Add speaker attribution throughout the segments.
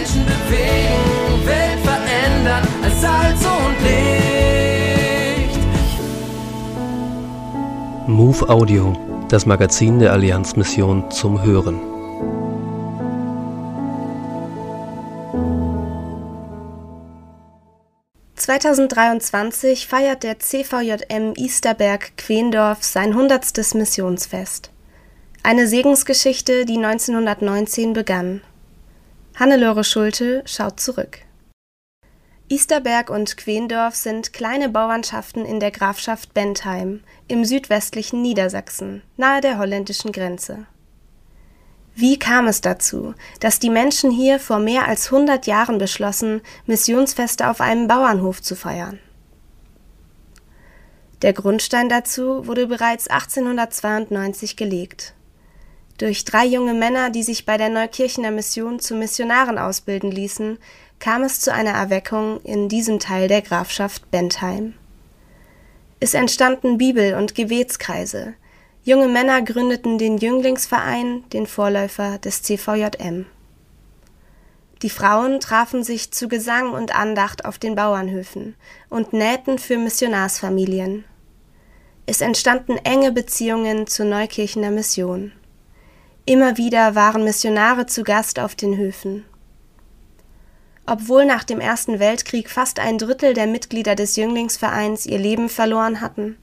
Speaker 1: Menschen bewegen, Welt verändern als Salz und Licht.
Speaker 2: Move Audio, das Magazin der Allianzmission zum Hören.
Speaker 3: (2023) feiert der CVJM Easterberg-Quendorf sein hundertstes Missionsfest. Eine Segensgeschichte, die 1919 begann. Hannelore Schulte schaut zurück. Easterberg und Quendorf sind kleine Bauernschaften in der Grafschaft Bentheim im südwestlichen Niedersachsen, nahe der holländischen Grenze. Wie kam es dazu, dass die Menschen hier vor mehr als 100 Jahren beschlossen, Missionsfeste auf einem Bauernhof zu feiern? Der Grundstein dazu wurde bereits 1892 gelegt. Durch drei junge Männer, die sich bei der Neukirchener Mission zu Missionaren ausbilden ließen, kam es zu einer Erweckung in diesem Teil der Grafschaft Bentheim. Es entstanden Bibel- und Gebetskreise, Junge Männer gründeten den Jünglingsverein, den Vorläufer des CVJM. Die Frauen trafen sich zu Gesang und Andacht auf den Bauernhöfen und nähten für Missionarsfamilien. Es entstanden enge Beziehungen zur Neukirchener Mission. Immer wieder waren Missionare zu Gast auf den Höfen. Obwohl nach dem Ersten Weltkrieg fast ein Drittel der Mitglieder des Jünglingsvereins ihr Leben verloren hatten,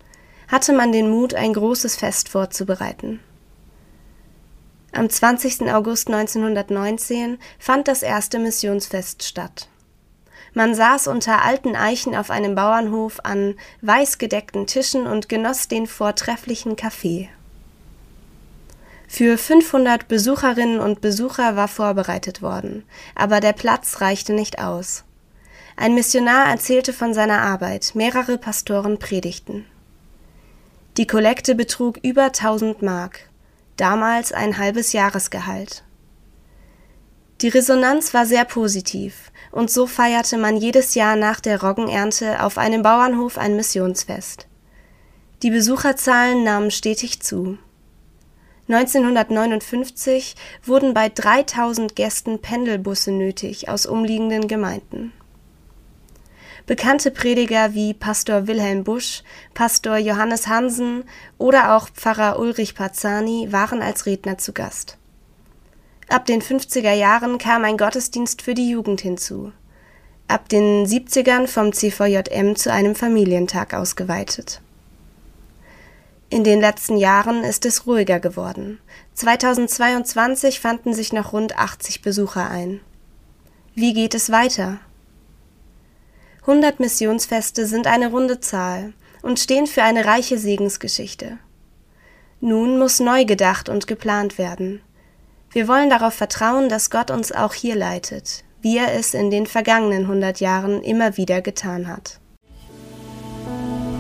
Speaker 3: hatte man den Mut, ein großes Fest vorzubereiten. Am 20. August 1919 fand das erste Missionsfest statt. Man saß unter alten Eichen auf einem Bauernhof an weiß gedeckten Tischen und genoss den vortrefflichen Kaffee. Für 500 Besucherinnen und Besucher war vorbereitet worden, aber der Platz reichte nicht aus. Ein Missionar erzählte von seiner Arbeit, mehrere Pastoren predigten. Die Kollekte betrug über 1000 Mark, damals ein halbes Jahresgehalt. Die Resonanz war sehr positiv, und so feierte man jedes Jahr nach der Roggenernte auf einem Bauernhof ein Missionsfest. Die Besucherzahlen nahmen stetig zu. 1959 wurden bei 3000 Gästen Pendelbusse nötig aus umliegenden Gemeinden. Bekannte Prediger wie Pastor Wilhelm Busch, Pastor Johannes Hansen oder auch Pfarrer Ulrich Pazzani waren als Redner zu Gast. Ab den 50er Jahren kam ein Gottesdienst für die Jugend hinzu. Ab den 70ern vom CVJM zu einem Familientag ausgeweitet. In den letzten Jahren ist es ruhiger geworden. 2022 fanden sich noch rund 80 Besucher ein. Wie geht es weiter? 100 Missionsfeste sind eine runde Zahl und stehen für eine reiche Segensgeschichte. Nun muss neu gedacht und geplant werden. Wir wollen darauf vertrauen, dass Gott uns auch hier leitet, wie er es in den vergangenen 100 Jahren immer wieder getan hat.